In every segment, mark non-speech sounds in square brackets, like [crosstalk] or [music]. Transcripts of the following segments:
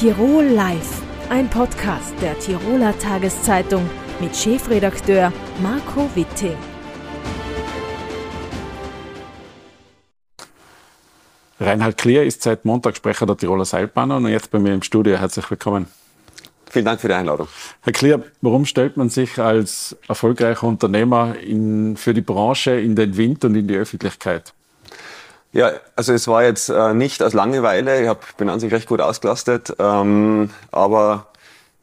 Tirol Live, ein Podcast der Tiroler Tageszeitung mit Chefredakteur Marco Witte. Reinhard Klier ist seit Montag Sprecher der Tiroler Seilbahner und jetzt bei mir im Studio. Herzlich willkommen. Vielen Dank für die Einladung. Herr Klier, warum stellt man sich als erfolgreicher Unternehmer in, für die Branche in den Wind und in die Öffentlichkeit? Ja, also es war jetzt äh, nicht aus Langeweile. Ich hab, bin an sich recht gut ausgelastet, ähm, aber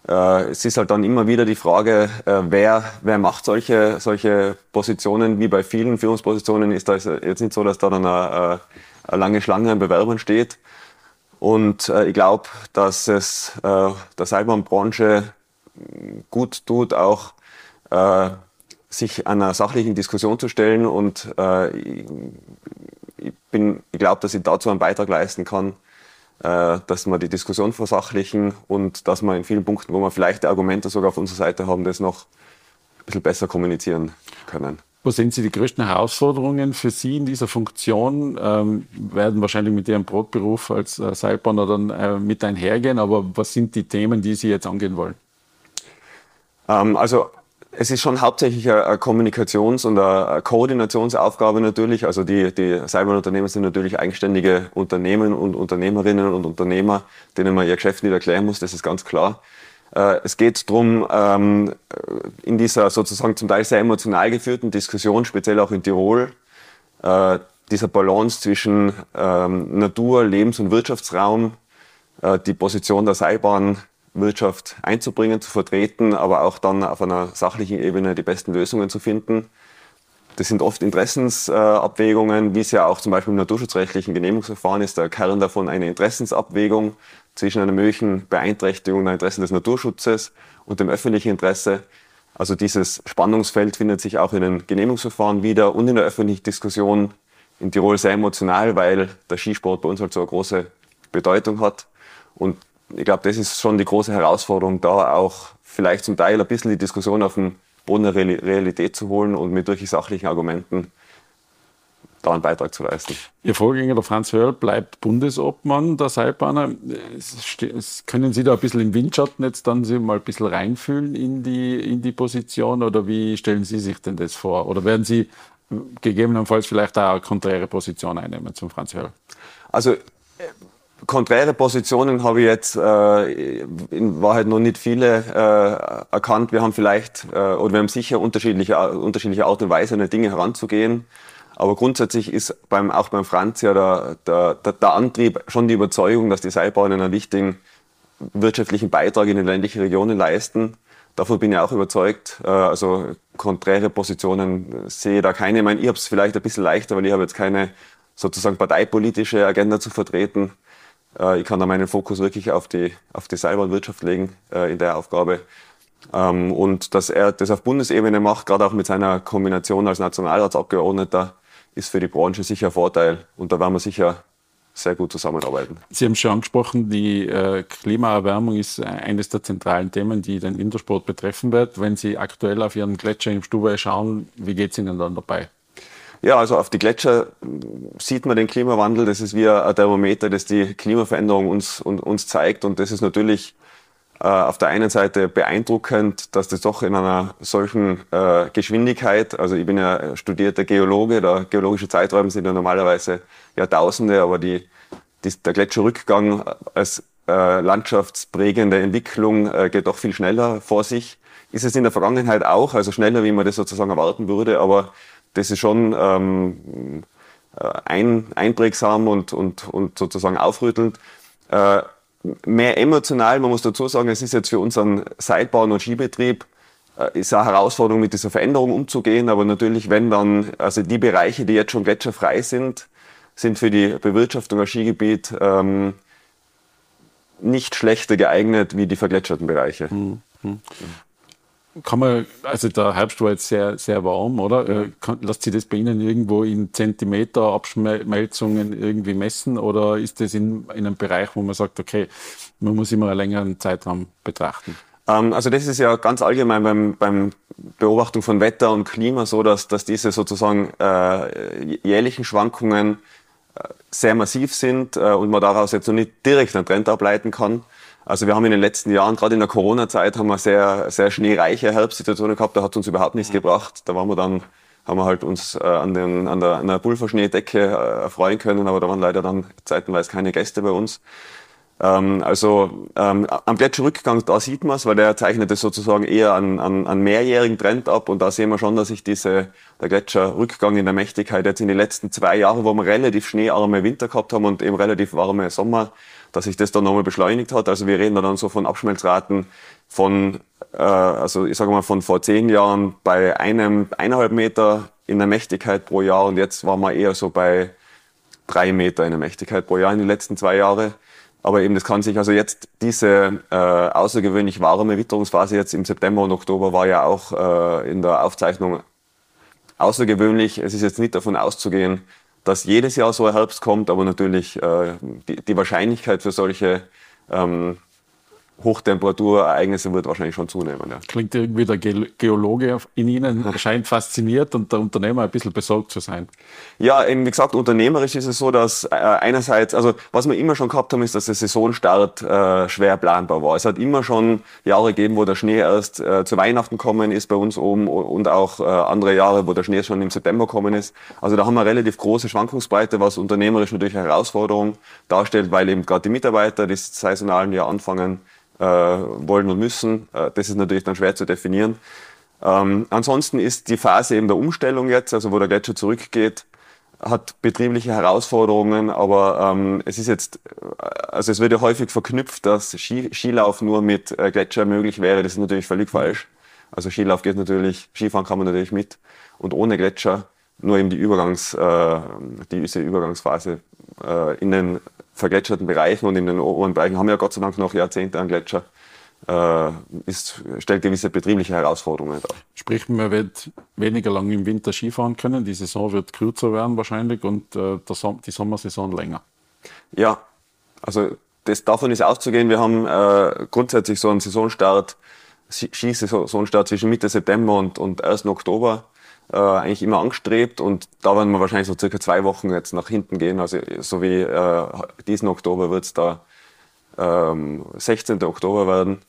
äh, es ist halt dann immer wieder die Frage, äh, wer, wer macht solche, solche Positionen. Wie bei vielen Führungspositionen ist das jetzt nicht so, dass da dann eine, eine lange Schlange an Bewerbern steht. Und äh, ich glaube, dass es äh, der Seilbahnbranche gut tut, auch äh, sich einer sachlichen Diskussion zu stellen. Und äh, ich, bin, ich glaube, dass ich dazu einen Beitrag leisten kann, äh, dass wir die Diskussion versachlichen und dass wir in vielen Punkten, wo wir vielleicht die Argumente sogar auf unserer Seite haben, das noch ein bisschen besser kommunizieren können. Wo sehen Sie die größten Herausforderungen für Sie in dieser Funktion? Ähm, werden wahrscheinlich mit Ihrem Brotberuf als äh, Seilbahner dann äh, mit einhergehen, aber was sind die Themen, die Sie jetzt angehen wollen? Ähm, also es ist schon hauptsächlich eine Kommunikations- und eine Koordinationsaufgabe natürlich. Also die, die Seilbahnunternehmen sind natürlich eigenständige Unternehmen und Unternehmerinnen und Unternehmer, denen man ihr Geschäft nicht erklären muss, das ist ganz klar. Äh, es geht darum, ähm, in dieser sozusagen zum Teil sehr emotional geführten Diskussion, speziell auch in Tirol, äh, dieser Balance zwischen ähm, Natur, Lebens- und Wirtschaftsraum, äh, die Position der Seilbahnwirtschaft einzubringen, zu vertreten, aber auch dann auf einer sachlichen Ebene die besten Lösungen zu finden. Das sind oft Interessensabwägungen, wie es ja auch zum Beispiel im naturschutzrechtlichen Genehmigungsverfahren ist, der Kern davon eine Interessensabwägung zwischen einer möglichen Beeinträchtigung der Interessen des Naturschutzes und dem öffentlichen Interesse. Also dieses Spannungsfeld findet sich auch in den Genehmigungsverfahren wieder und in der öffentlichen Diskussion in Tirol sehr emotional, weil der Skisport bei uns halt so eine große Bedeutung hat. Und ich glaube, das ist schon die große Herausforderung, da auch vielleicht zum Teil ein bisschen die Diskussion auf den Boden der Realität zu holen und mit wirklich sachlichen Argumenten da einen Beitrag zu leisten. Ihr Vorgänger, der Franz Hörl, bleibt Bundesobmann der Seilbahner. Können Sie da ein bisschen im Windschatten jetzt dann Sie mal ein bisschen reinfühlen in die, in die Position oder wie stellen Sie sich denn das vor? Oder werden Sie gegebenenfalls vielleicht auch eine konträre Position einnehmen zum Franz Hörl? Also konträre Positionen habe ich jetzt äh, in Wahrheit noch nicht viele äh, erkannt. Wir haben vielleicht äh, oder wir haben sicher unterschiedliche, unterschiedliche Art und Weise, an die Dinge heranzugehen. Aber grundsätzlich ist beim, auch beim Franz ja der, der, der, der Antrieb schon die Überzeugung, dass die Seilbahnen einen wichtigen wirtschaftlichen Beitrag in den ländlichen Regionen leisten. Davon bin ich auch überzeugt. Äh, also konträre Positionen sehe ich da keine. Ich meine, ich habe es vielleicht ein bisschen leichter, weil ich habe jetzt keine sozusagen parteipolitische Agenda zu vertreten. Äh, ich kann da meinen Fokus wirklich auf die, auf die Seilbahnwirtschaft legen äh, in der Aufgabe. Ähm, und dass er das auf Bundesebene macht, gerade auch mit seiner Kombination als Nationalratsabgeordneter, ist für die Branche sicher ein Vorteil. Und da werden wir sicher sehr gut zusammenarbeiten. Sie haben schon angesprochen, die äh, Klimaerwärmung ist eines der zentralen Themen, die den Wintersport betreffen wird. Wenn Sie aktuell auf Ihren Gletscher im Stubei schauen, wie geht es Ihnen dann dabei? Ja, also auf die Gletscher sieht man den Klimawandel. Das ist wie ein Thermometer, das die Klimaveränderung uns, uns zeigt. Und das ist natürlich äh, auf der einen Seite beeindruckend, dass das doch in einer solchen äh, Geschwindigkeit, also ich bin ja studierter Geologe, der geologische Zeiträume sind ja normalerweise Jahrtausende, aber die, die, der Gletscherrückgang als äh, landschaftsprägende Entwicklung äh, geht doch viel schneller vor sich. Ist es in der Vergangenheit auch, also schneller, wie man das sozusagen erwarten würde, aber das ist schon ähm, äh, ein, einprägsam und, und, und sozusagen aufrüttelnd. Äh, mehr emotional, man muss dazu sagen, es ist jetzt für unseren Seilbahn- und Skibetrieb äh, ist eine Herausforderung, mit dieser Veränderung umzugehen. Aber natürlich, wenn dann, also die Bereiche, die jetzt schon gletscherfrei sind, sind für die Bewirtschaftung als Skigebiet ähm, nicht schlechter geeignet wie die vergletscherten Bereiche. Mhm kann man, also der Herbst war jetzt sehr, sehr warm, oder? Äh, kann, lässt sich das bei Ihnen irgendwo in Zentimeter Abschmelzungen irgendwie messen oder ist das in, in einem Bereich, wo man sagt, okay, man muss immer einen längeren Zeitraum betrachten? Ähm, also das ist ja ganz allgemein beim, beim Beobachtung von Wetter und Klima so, dass, dass diese sozusagen äh, jährlichen Schwankungen äh, sehr massiv sind äh, und man daraus jetzt noch nicht direkt einen Trend ableiten kann. Also wir haben in den letzten Jahren, gerade in der Corona-Zeit, haben wir sehr, sehr schneereiche Herbstsituationen gehabt. Da hat uns überhaupt nichts gebracht. Da waren wir dann, haben wir halt uns äh, an, den, an, der, an der Pulverschneedecke äh, erfreuen können, aber da waren leider dann zeitenweise keine Gäste bei uns. Ähm, also ähm, am Gletscherrückgang, da sieht man es, weil der zeichnet es sozusagen eher an, an, an mehrjährigen Trend ab und da sehen wir schon, dass sich diese, der Gletscherrückgang in der Mächtigkeit jetzt in den letzten zwei Jahren, wo wir relativ schneearme Winter gehabt haben und eben relativ warme Sommer, dass sich das dann nochmal beschleunigt hat. Also wir reden da dann so von Abschmelzraten von, äh, also ich sage mal von vor zehn Jahren bei einem, eineinhalb Meter in der Mächtigkeit pro Jahr und jetzt waren wir eher so bei drei Meter in der Mächtigkeit pro Jahr in den letzten zwei Jahren. Aber eben, das kann sich, also jetzt diese äh, außergewöhnlich warme Witterungsphase jetzt im September und Oktober war ja auch äh, in der Aufzeichnung außergewöhnlich. Es ist jetzt nicht davon auszugehen, dass jedes Jahr so ein Herbst kommt, aber natürlich äh, die, die, Wahrscheinlichkeit für solche ähm, Hochtemperaturereignisse wird wahrscheinlich schon zunehmen. Ja. Klingt irgendwie der Geologe in Ihnen [laughs] scheint fasziniert und der Unternehmer ein bisschen besorgt zu sein. Ja, eben wie gesagt, unternehmerisch ist es so, dass äh, einerseits, also was wir immer schon gehabt haben, ist, dass der Saisonstart äh, schwer planbar war. Es hat immer schon Jahre gegeben, wo der Schnee erst äh, zu Weihnachten kommen ist bei uns oben und auch äh, andere Jahre, wo der Schnee schon im September kommen ist. Also da haben wir relativ große Schwankungsbreite, was unternehmerisch natürlich eine Herausforderung darstellt, weil eben gerade die Mitarbeiter, die saisonalen Jahr anfangen, wollen und müssen. Äh, das ist natürlich dann schwer zu definieren. Ähm, ansonsten ist die Phase eben der Umstellung jetzt, also wo der Gletscher zurückgeht, hat betriebliche Herausforderungen, aber ähm, es ist jetzt, also es wird ja häufig verknüpft, dass Ski, Skilauf nur mit äh, Gletscher möglich wäre. Das ist natürlich völlig falsch. Also Skilauf geht natürlich, Skifahren kann man natürlich mit und ohne Gletscher nur eben die Übergangs, äh, die, diese Übergangsphase äh, in den vergletscherten Bereichen und in den oberen Bereichen haben wir ja Gott sei Dank noch Jahrzehnte an Gletscher, äh, ist, stellt gewisse betriebliche Herausforderungen dar. Sprich, man wird weniger lang im Winter Skifahren können, die Saison wird kürzer werden wahrscheinlich und äh, die Sommersaison länger. Ja, also das, davon ist auszugehen, wir haben äh, grundsätzlich so einen Saisonstart, Skisaisonstart zwischen Mitte September und, und 1. Oktober äh, eigentlich immer angestrebt und da werden wir wahrscheinlich so circa zwei Wochen jetzt nach hinten gehen. Also so wie äh, diesen Oktober wird es da ähm, 16. Oktober werden.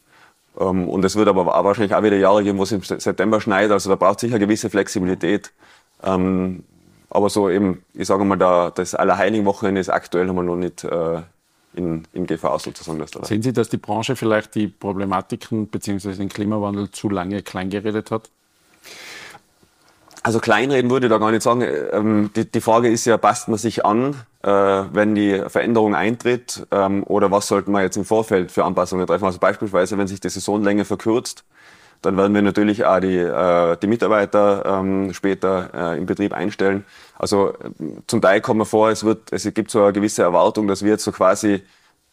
Ähm, und es wird aber auch wahrscheinlich auch wieder Jahre geben, wo es im September schneit. Also da braucht sicher gewisse Flexibilität. Ähm, aber so eben, ich sage mal, da, das Allerheiligen-Wochenende ist aktuell noch noch nicht äh, in, in Gefahr sozusagen. Dass da Sehen Sie, dass die Branche vielleicht die Problematiken bzw. den Klimawandel zu lange kleingeredet hat? Also kleinreden würde ich da gar nicht sagen. Ähm, die, die, Frage ist ja, passt man sich an, äh, wenn die Veränderung eintritt, ähm, oder was sollten wir jetzt im Vorfeld für Anpassungen treffen? Also beispielsweise, wenn sich die Saisonlänge verkürzt, dann werden wir natürlich auch die, äh, die Mitarbeiter ähm, später äh, im Betrieb einstellen. Also zum Teil kommt mir vor, es, wird, es gibt so eine gewisse Erwartung, dass wir jetzt so quasi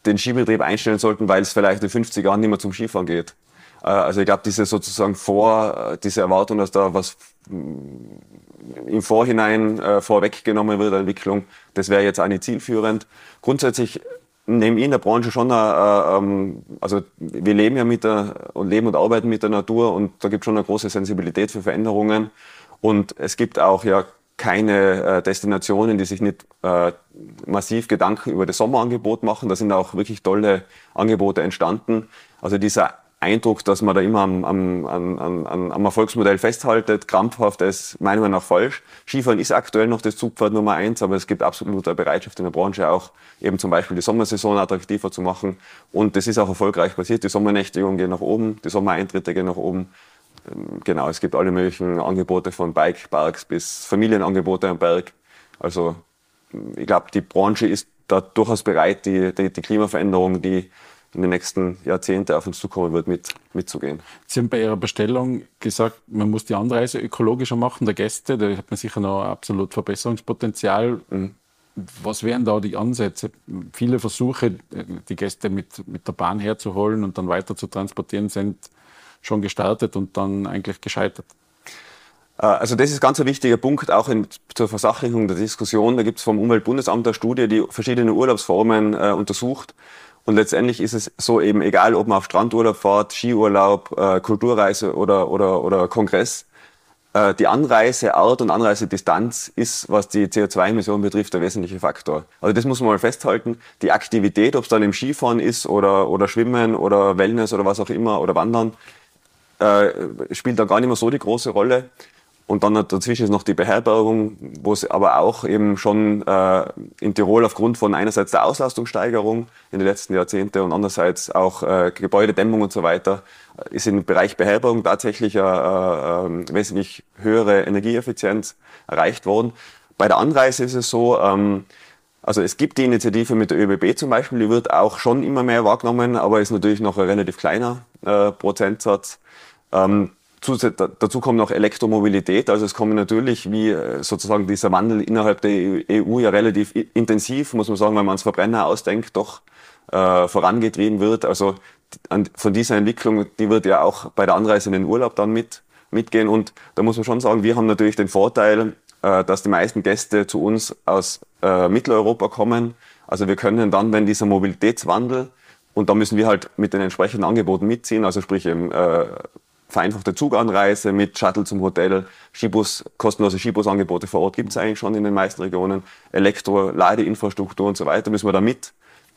den Skibetrieb einstellen sollten, weil es vielleicht in 50 Jahren nicht mehr zum Skifahren geht. Äh, also ich glaube, diese sozusagen vor, äh, diese Erwartung, dass da was im Vorhinein äh, vorweggenommen wird, Entwicklung, das wäre jetzt auch nicht zielführend. Grundsätzlich nehme ich in der Branche schon, äh, ähm, also wir leben ja mit der, und leben und arbeiten mit der Natur und da gibt es schon eine große Sensibilität für Veränderungen. Und es gibt auch ja keine äh, Destinationen, die sich nicht äh, massiv Gedanken über das Sommerangebot machen. Da sind auch wirklich tolle Angebote entstanden. Also dieser Eindruck, dass man da immer am, am, am, am Erfolgsmodell festhaltet, krampfhaft, ist meiner Meinung nach falsch. Skifahren ist aktuell noch das Zugpferd Nummer eins, aber es gibt absolut eine Bereitschaft in der Branche auch, eben zum Beispiel die Sommersaison attraktiver zu machen. Und das ist auch erfolgreich passiert. Die Sommernächtigungen gehen nach oben, die Sommereintritte gehen nach oben. Ähm, genau, es gibt alle möglichen Angebote von Bikeparks bis Familienangebote am Berg. Also ich glaube, die Branche ist da durchaus bereit, die, die, die Klimaveränderung, die in den nächsten Jahrzehnten auf uns zukommen wird, mit, mitzugehen. Sie haben bei Ihrer Bestellung gesagt, man muss die Anreise ökologischer machen, der Gäste. Da hat man sicher noch absolut Verbesserungspotenzial. Mhm. Was wären da die Ansätze? Viele Versuche, die Gäste mit, mit der Bahn herzuholen und dann weiter zu transportieren, sind schon gestartet und dann eigentlich gescheitert. Äh, also das ist ganz ein wichtiger Punkt, auch in, zur Versachlichung der Diskussion. Da gibt es vom Umweltbundesamt eine Studie, die verschiedene Urlaubsformen äh, untersucht. Und letztendlich ist es so eben egal, ob man auf Strandurlaub fährt, Skiurlaub, äh, Kulturreise oder, oder, oder Kongress. äh, die Anreiseart und Anreisedistanz ist, was die CO2-Emissionen betrifft, der wesentliche Faktor. Also das muss man mal festhalten. Die Aktivität, ob es dann im Skifahren ist oder, oder Schwimmen oder Wellness oder was auch immer oder Wandern, äh, spielt da gar nicht mehr so die große Rolle. Und dann dazwischen ist noch die Beherbergung, wo es aber auch eben schon äh, in Tirol aufgrund von einerseits der Auslastungssteigerung in den letzten Jahrzehnten und andererseits auch äh, Gebäudedämmung und so weiter, äh, ist im Bereich Beherbergung tatsächlich eine, eine, eine wesentlich höhere Energieeffizienz erreicht worden. Bei der Anreise ist es so, ähm, also es gibt die Initiative mit der ÖBB zum Beispiel, die wird auch schon immer mehr wahrgenommen, aber ist natürlich noch ein relativ kleiner äh, Prozentsatz. Ähm, dazu kommt noch Elektromobilität. Also es kommen natürlich, wie äh, sozusagen dieser Wandel innerhalb der EU ja relativ intensiv, muss man sagen, wenn man ans Verbrenner ausdenkt, doch äh, vorangetrieben wird. Also an, von dieser Entwicklung, die wird ja auch bei der Anreise in den Urlaub dann mit, mitgehen. Und da muss man schon sagen, wir haben natürlich den Vorteil, äh, dass die meisten Gäste zu uns aus äh, Mitteleuropa kommen. Also wir können dann, wenn dieser Mobilitätswandel und da müssen wir halt mit den entsprechenden Angeboten mitziehen, also sprich eben äh, vereinfachte Zuganreise mit Shuttle zum Hotel, Skibus, kostenlose Skibusangebote vor Ort gibt es eigentlich schon in den meisten Regionen, Elektro, Ladeinfrastruktur und so weiter, müssen wir da mit,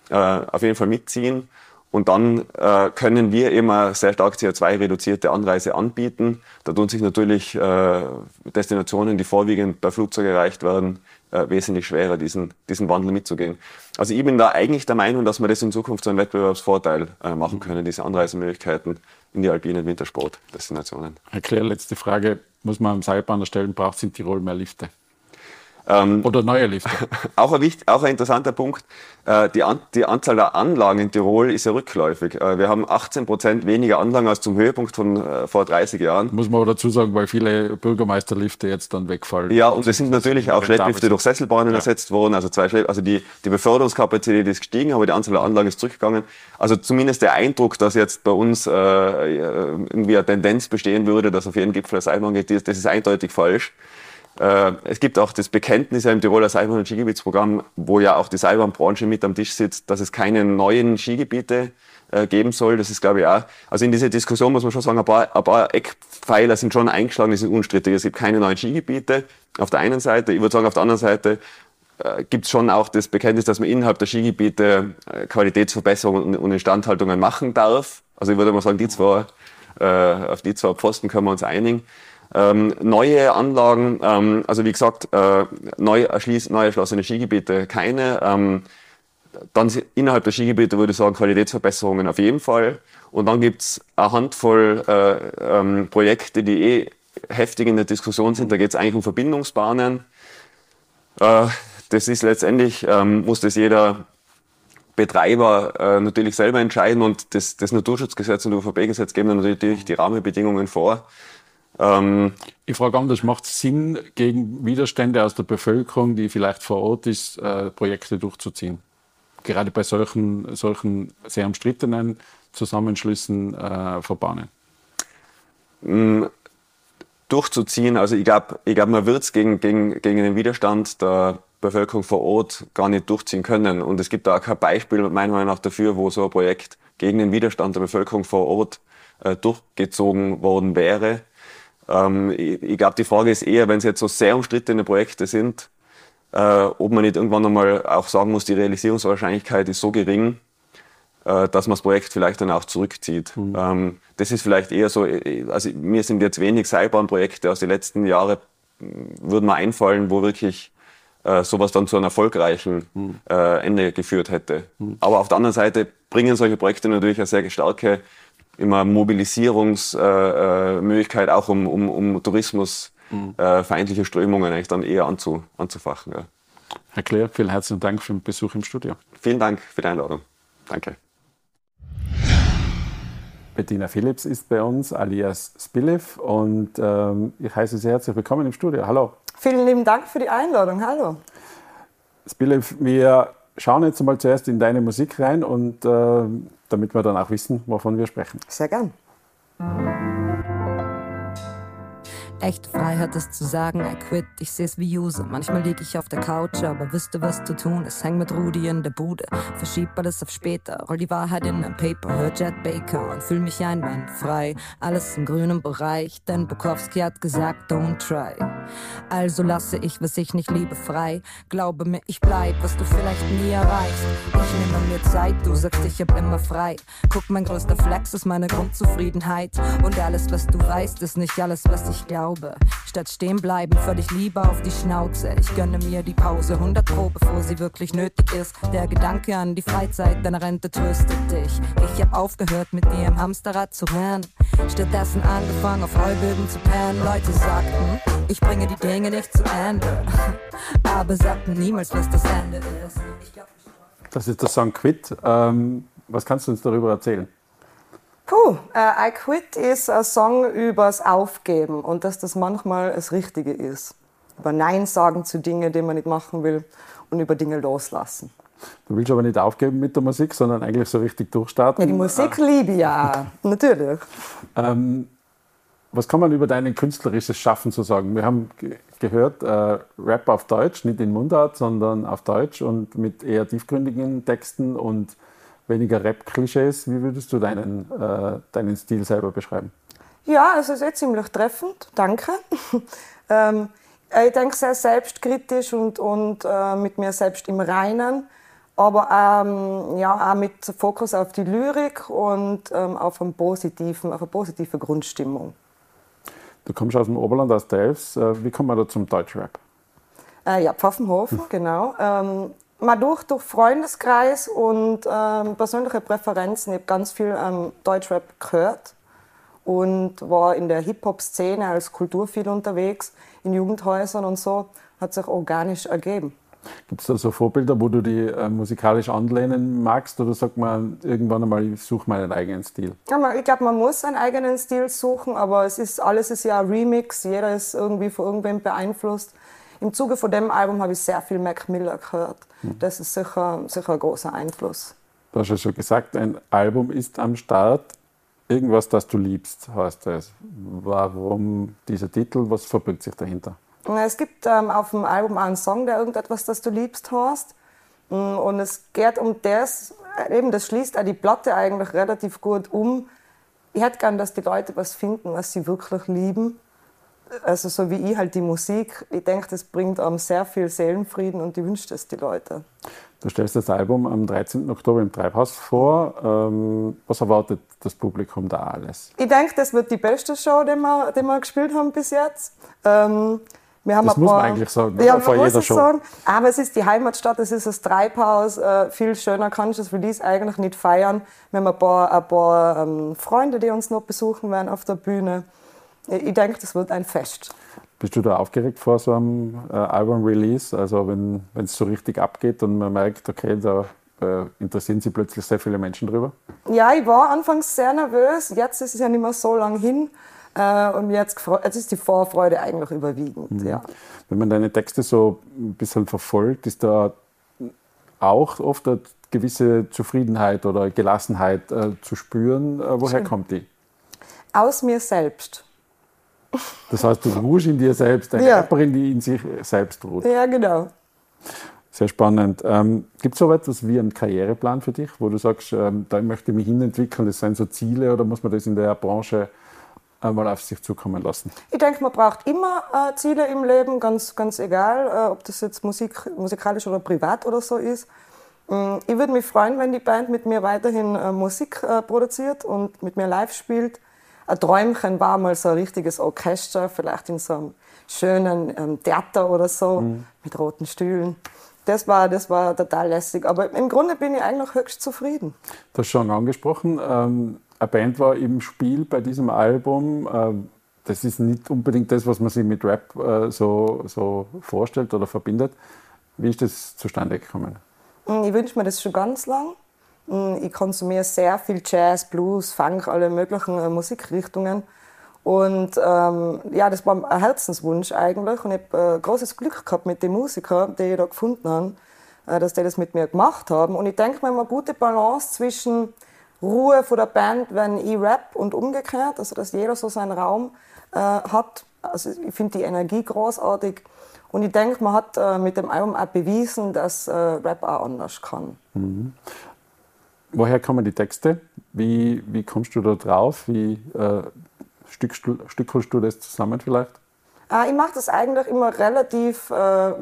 äh, auf jeden Fall mitziehen. Und dann äh, können wir immer sehr stark CO2-reduzierte Anreise anbieten. Da tun sich natürlich äh, Destinationen, die vorwiegend per Flugzeug erreicht werden, äh, wesentlich schwerer, diesen, diesen Wandel mitzugehen. Also ich bin da eigentlich der Meinung, dass wir das in Zukunft zu einem Wettbewerbsvorteil äh, machen können, diese Anreisemöglichkeiten in die alpinen Wintersportdestinationen. Erklär, letzte Frage. Muss man am Seilbahn erstellen, braucht es in Tirol mehr Lifte? Ähm, Oder neue Lifte. [laughs] auch, ein wichtig, auch ein interessanter Punkt. Äh, die, An die Anzahl der Anlagen in Tirol ist ja rückläufig. Äh, wir haben 18 Prozent weniger Anlagen als zum Höhepunkt von äh, vor 30 Jahren. Muss man aber dazu sagen, weil viele Bürgermeisterlifte jetzt dann wegfallen. Ja, und es sind natürlich auch Schlepplifte durch Sesselbahnen ja. ersetzt worden. Also, zwei Schlepp also die, die Beförderungskapazität ist gestiegen, aber die Anzahl der Anlagen ist zurückgegangen. Also zumindest der Eindruck, dass jetzt bei uns äh, irgendwie eine Tendenz bestehen würde, dass auf jeden Gipfel eine Seilbahn geht, das ist eindeutig falsch. Äh, es gibt auch das Bekenntnis im Tiroler Seilbahn- und Skigebietsprogramm, wo ja auch die Seilbahnbranche mit am Tisch sitzt, dass es keine neuen Skigebiete äh, geben soll. Das ist, glaube ich, auch. Also in dieser Diskussion muss man schon sagen, ein paar, ein paar Eckpfeiler sind schon eingeschlagen, die sind unstrittig. Es gibt keine neuen Skigebiete auf der einen Seite. Ich würde sagen, auf der anderen Seite äh, gibt es schon auch das Bekenntnis, dass man innerhalb der Skigebiete Qualitätsverbesserungen und Instandhaltungen machen darf. Also ich würde mal sagen, die zwei, auf die zwei Pfosten können wir uns einigen. Ähm, neue Anlagen, ähm, also wie gesagt, äh, neu, erschließ, neu erschlossene Skigebiete keine. Ähm, dann innerhalb der Skigebiete würde ich sagen, Qualitätsverbesserungen auf jeden Fall. Und dann gibt's eine Handvoll äh, ähm, Projekte, die eh heftig in der Diskussion sind. Da geht's eigentlich um Verbindungsbahnen. Äh, das ist letztendlich, ähm, muss das jeder Betreiber äh, natürlich selber entscheiden und das, das Naturschutzgesetz und das ÖVP-Gesetz geben dann natürlich die Rahmenbedingungen vor. Ähm, ich frage anders, macht es Sinn, gegen Widerstände aus der Bevölkerung, die vielleicht vor Ort ist, äh, Projekte durchzuziehen? Gerade bei solchen, solchen sehr umstrittenen Zusammenschlüssen äh, von Bahnen? Mm, durchzuziehen, also ich glaube, ich glaub, man wird es gegen, gegen, gegen den Widerstand der Bevölkerung vor Ort gar nicht durchziehen können. Und es gibt da auch kein Beispiel, meiner Meinung nach, dafür, wo so ein Projekt gegen den Widerstand der Bevölkerung vor Ort äh, durchgezogen worden wäre. Ähm, ich ich glaube, die Frage ist eher, wenn es jetzt so sehr umstrittene Projekte sind, äh, ob man nicht irgendwann einmal auch sagen muss, die Realisierungswahrscheinlichkeit ist so gering, äh, dass man das Projekt vielleicht dann auch zurückzieht. Mhm. Ähm, das ist vielleicht eher so, äh, also mir sind jetzt wenig Seilbahnprojekte aus den letzten Jahren, würden mir einfallen, wo wirklich äh, sowas dann zu einem erfolgreichen mhm. äh, Ende geführt hätte. Mhm. Aber auf der anderen Seite bringen solche Projekte natürlich eine sehr starke immer Mobilisierungsmöglichkeit, äh, auch um, um, um Tourismus mhm. äh, feindliche Strömungen eigentlich dann eher anzu, anzufachen. Ja. Herr Claire, vielen herzlichen Dank für den Besuch im Studio. Vielen Dank für die Einladung. Danke. Bettina Philips ist bei uns, alias Spiliv, und ähm, ich heiße Sie herzlich willkommen im Studio. Hallo. Vielen lieben Dank für die Einladung. Hallo. Spiliv, wir schauen jetzt mal zuerst in deine Musik rein und äh, damit wir dann auch wissen, wovon wir sprechen. Sehr gern. Echte Freiheit ist zu sagen, I quit, ich seh's wie Use. Manchmal lieg ich auf der Couch, aber wüsste, was zu tun ist. Häng mit Rudi in der Bude, verschieb alles auf später. Roll die Wahrheit in ein Paper, hör Jet Baker und fühl mich einwandfrei. Alles im grünen Bereich, denn Bukowski hat gesagt, don't try. Also lasse ich, was ich nicht liebe, frei. Glaube mir, ich bleib, was du vielleicht nie erreichst. Ich nehme mir Zeit, du sagst, ich hab immer frei. Guck, mein größter Flex ist meine Grundzufriedenheit. Und alles, was du weißt, ist nicht alles, was ich glaube. Statt stehen bleiben, völlig lieber auf die Schnauze. Ich gönne mir die Pause 100 Pro, bevor sie wirklich nötig ist. Der Gedanke an die Freizeit deiner Rente tröstet dich. Ich hab aufgehört, mit dir im Hamsterrad zu rennen. Stattdessen angefangen, auf Heuböden zu pennen. Leute sagten, ich bringe die Dinge nicht zu Ende. [laughs] Aber sagten niemals, was das Ende ist. Das ist der Song Quit. Ähm, was kannst du uns darüber erzählen? Puh, äh, I Quit ist ein Song übers Aufgeben und dass das manchmal das Richtige ist. Über Nein sagen zu Dingen, die man nicht machen will und über Dinge loslassen. Du willst aber nicht aufgeben mit der Musik, sondern eigentlich so richtig durchstarten. Ja, die Musik liebe ich ja, [laughs] natürlich. Ähm, was kann man über dein künstlerisches Schaffen so sagen? Wir haben ge gehört, äh, Rap auf Deutsch, nicht in Mundart, sondern auf Deutsch und mit eher tiefgründigen Texten und weniger Rap-Klischees. Wie würdest du deinen, äh, deinen Stil selber beschreiben? Ja, es ist eh ziemlich treffend, danke. [laughs] ähm, ich denke sehr selbstkritisch und, und äh, mit mir selbst im Reinen, aber ähm, ja, auch mit Fokus auf die Lyrik und ähm, auf, einen positiven, auf eine positive Grundstimmung. Du kommst aus dem Oberland, aus Delfs. Äh, wie kommt man da zum Deutschrap? Äh, ja, Pfaffenhofen, [laughs] genau. Mal durch, durch Freundeskreis und ähm, persönliche Präferenzen. Ich habe ganz viel ähm, Deutschrap gehört und war in der Hip-Hop-Szene als Kultur viel unterwegs, in Jugendhäusern und so. Hat sich organisch ergeben. Gibt es da so Vorbilder, wo du die äh, musikalisch anlehnen magst? Oder sagt man irgendwann einmal, ich suche meinen eigenen Stil? Ja, ich glaube, man muss einen eigenen Stil suchen, aber es ist, alles ist ja ein Remix. Jeder ist irgendwie von irgendwem beeinflusst. Im Zuge von dem Album habe ich sehr viel Mac Miller gehört. Mhm. Das ist sicher, sicher ein großer Einfluss. Du hast ja schon gesagt, ein Album ist am Start. Irgendwas, das du liebst, heißt es. Warum dieser Titel? Was verbirgt sich dahinter? Es gibt ähm, auf dem Album einen Song, der irgendetwas, das du liebst, hast. Mm, und es geht um das, eben das schließt auch die Platte eigentlich relativ gut um. Ich hätte gern, dass die Leute was finden, was sie wirklich lieben. Also so wie ich halt die Musik. Ich denke, das bringt einem sehr viel Seelenfrieden und ich wünsche das die Leute. Du stellst das Album am 13. Oktober im Treibhaus vor. Ähm, was erwartet das Publikum da alles? Ich denke, das wird die beste Show, die wir, die wir gespielt haben bis jetzt. Ähm, wir haben das muss paar, man eigentlich sagen, ja, vor jeder Show. Sagen. Aber es ist die Heimatstadt, es ist das Treibhaus. Äh, viel schöner kann ich das dies eigentlich nicht feiern. Wir haben ein paar, ein paar ähm, Freunde, die uns noch besuchen werden auf der Bühne. Ich, denke, das wird ein Fest. Bist du da aufgeregt vor so einem äh, Album-Release? Also wenn es so richtig abgeht und man merkt, okay, da äh, interessieren sich plötzlich sehr viele Menschen drüber? Ja, ich war anfangs sehr nervös. Jetzt ist es ja nicht mehr so lang hin. Äh, und jetzt, jetzt ist die Vorfreude eigentlich überwiegend. Mhm. Ja. Wenn man deine Texte so ein bisschen verfolgt, ist da auch oft eine gewisse Zufriedenheit oder Gelassenheit äh, zu spüren. Äh, woher Stimmt. kommt die? Aus mir selbst. Das heißt, du ruhst in dir selbst, eine ja. Rapperin, die in sich selbst ruht. Ja, genau. Sehr spannend. Ähm, Gibt es so etwas wie einen Karriereplan für dich, wo du sagst, ähm, da möchte ich mich hinentwickeln, das sind so Ziele oder muss man das in der Branche mal auf sich zukommen lassen? Ich denke, man braucht immer äh, Ziele im Leben, ganz, ganz egal, äh, ob das jetzt Musik, musikalisch oder privat oder so ist. Ähm, ich würde mich freuen, wenn die Band mit mir weiterhin äh, Musik äh, produziert und mit mir live spielt. Ein Träumchen war mal so ein richtiges Orchester, vielleicht in so einem schönen ähm, Theater oder so, mhm. mit roten Stühlen. Das war, das war total lässig. Aber im Grunde bin ich eigentlich höchst zufrieden. Das schon angesprochen. Ähm eine Band war im Spiel bei diesem Album. Ähm, das ist nicht unbedingt das, was man sich mit Rap äh, so, so vorstellt oder verbindet. Wie ist das zustande gekommen? Hm, ich wünsche mir das schon ganz lang. Hm, ich konsumiere sehr viel Jazz, Blues, Funk, alle möglichen äh, Musikrichtungen. Und ähm, ja, das war ein Herzenswunsch eigentlich. Und ich habe äh, großes Glück gehabt mit den Musikern, die ich da gefunden habe, äh, dass die das mit mir gemacht haben. Und ich denke mir, eine gute Balance zwischen Ruhe von der Band, wenn ich rap und umgekehrt, also dass jeder so seinen Raum äh, hat, also ich finde die Energie großartig. Und ich denke, man hat äh, mit dem Album auch bewiesen, dass äh, Rap auch anders kann. Mhm. Woher kommen die Texte? Wie, wie kommst du da drauf? Wie äh, stück, stückelst du das zusammen vielleicht? Äh, ich mache das eigentlich immer relativ, äh,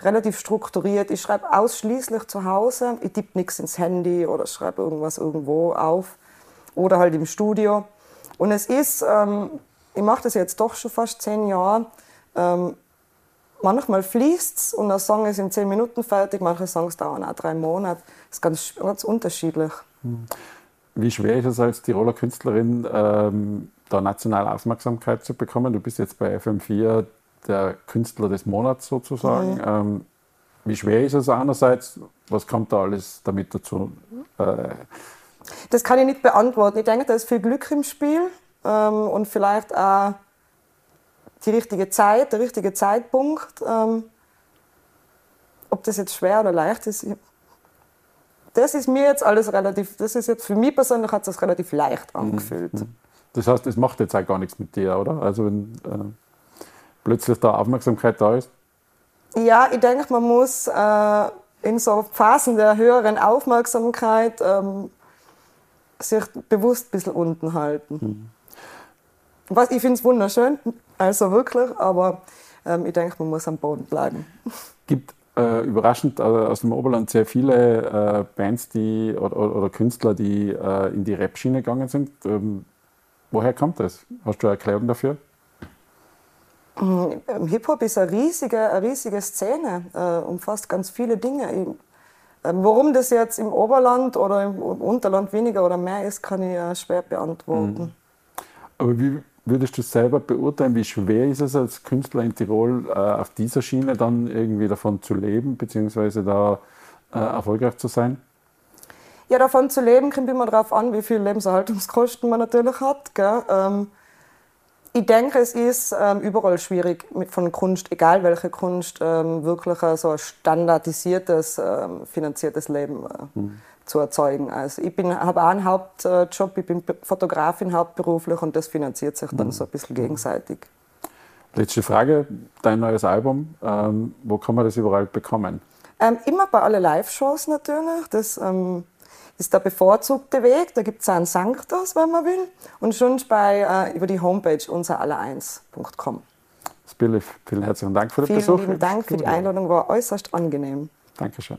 relativ strukturiert. Ich schreibe ausschließlich zu Hause. Ich tippe nichts ins Handy oder schreibe irgendwas irgendwo auf. Oder halt im Studio. Und es ist, ähm, ich mache das jetzt doch schon fast zehn Jahre. Ähm, manchmal fließt es und der Song ist in zehn Minuten fertig, manche Songs dauern auch drei Monate. Das ist ganz, ganz unterschiedlich. Hm. Wie schwer ist es als Tiroler Künstlerin, ähm, da nationale Aufmerksamkeit zu bekommen? Du bist jetzt bei FM4 der Künstler des Monats sozusagen. Mhm. Ähm, wie schwer ist es einerseits? Was kommt da alles damit dazu? Äh, das kann ich nicht beantworten. Ich denke, da ist viel Glück im Spiel ähm, und vielleicht auch die richtige Zeit, der richtige Zeitpunkt. Ähm, ob das jetzt schwer oder leicht ist, das ist mir jetzt alles relativ, das ist jetzt für mich persönlich hat es relativ leicht mhm. angefühlt. Mhm. Das heißt, es macht jetzt auch gar nichts mit dir, oder? Also wenn äh, plötzlich da Aufmerksamkeit da ist? Ja, ich denke, man muss äh, in so Phasen der höheren Aufmerksamkeit ähm, sich bewusst ein bisschen unten halten. Mhm. Was, ich finde es wunderschön, also wirklich, aber ähm, ich denke, man muss am Boden bleiben. [laughs] Gibt äh, überraschend äh, aus dem Oberland sehr viele äh, Bands die, oder, oder, Künstler, die äh, in die Rap-Schiene gegangen sind. Ähm, woher kommt das? Hast du eine Erklärung dafür? Mm, Hip-Hop ist eine riesige, eine riesige Szene, äh, umfasst ganz viele Dinge. Ich, ähm, warum das jetzt im Oberland oder im Unterland weniger oder mehr ist, kann ich schwer beantworten. Mhm. Aber wie würdest du selber beurteilen, wie schwer ist es als Künstler in Tirol äh, auf dieser Schiene dann irgendwie davon zu leben, beziehungsweise da äh, erfolgreich zu sein? Ja, davon zu leben kommt immer darauf an, wie viel Lebenserhaltungskosten man natürlich hat. Ähm, ich denke, es ist ähm, überall schwierig mit von Kunst, egal welche Kunst, ähm, wirklich so ein standardisiertes, ähm, finanziertes Leben äh, mhm. Zu erzeugen. Also ich habe auch einen Hauptjob, ich bin Fotografin hauptberuflich und das finanziert sich dann mhm. so ein bisschen gegenseitig. Letzte Frage, dein neues Album, ähm, wo kann man das überall bekommen? Ähm, immer bei allen Live-Shows natürlich. Das ähm, ist der bevorzugte Weg. Da gibt es einen Sanctus, wenn man will. Und schon bei, äh, über die Homepage unserallereins.com. Billy, vielen herzlichen Dank für den vielen Besuch. Vielen Dank für die Einladung, war äußerst angenehm. Dankeschön.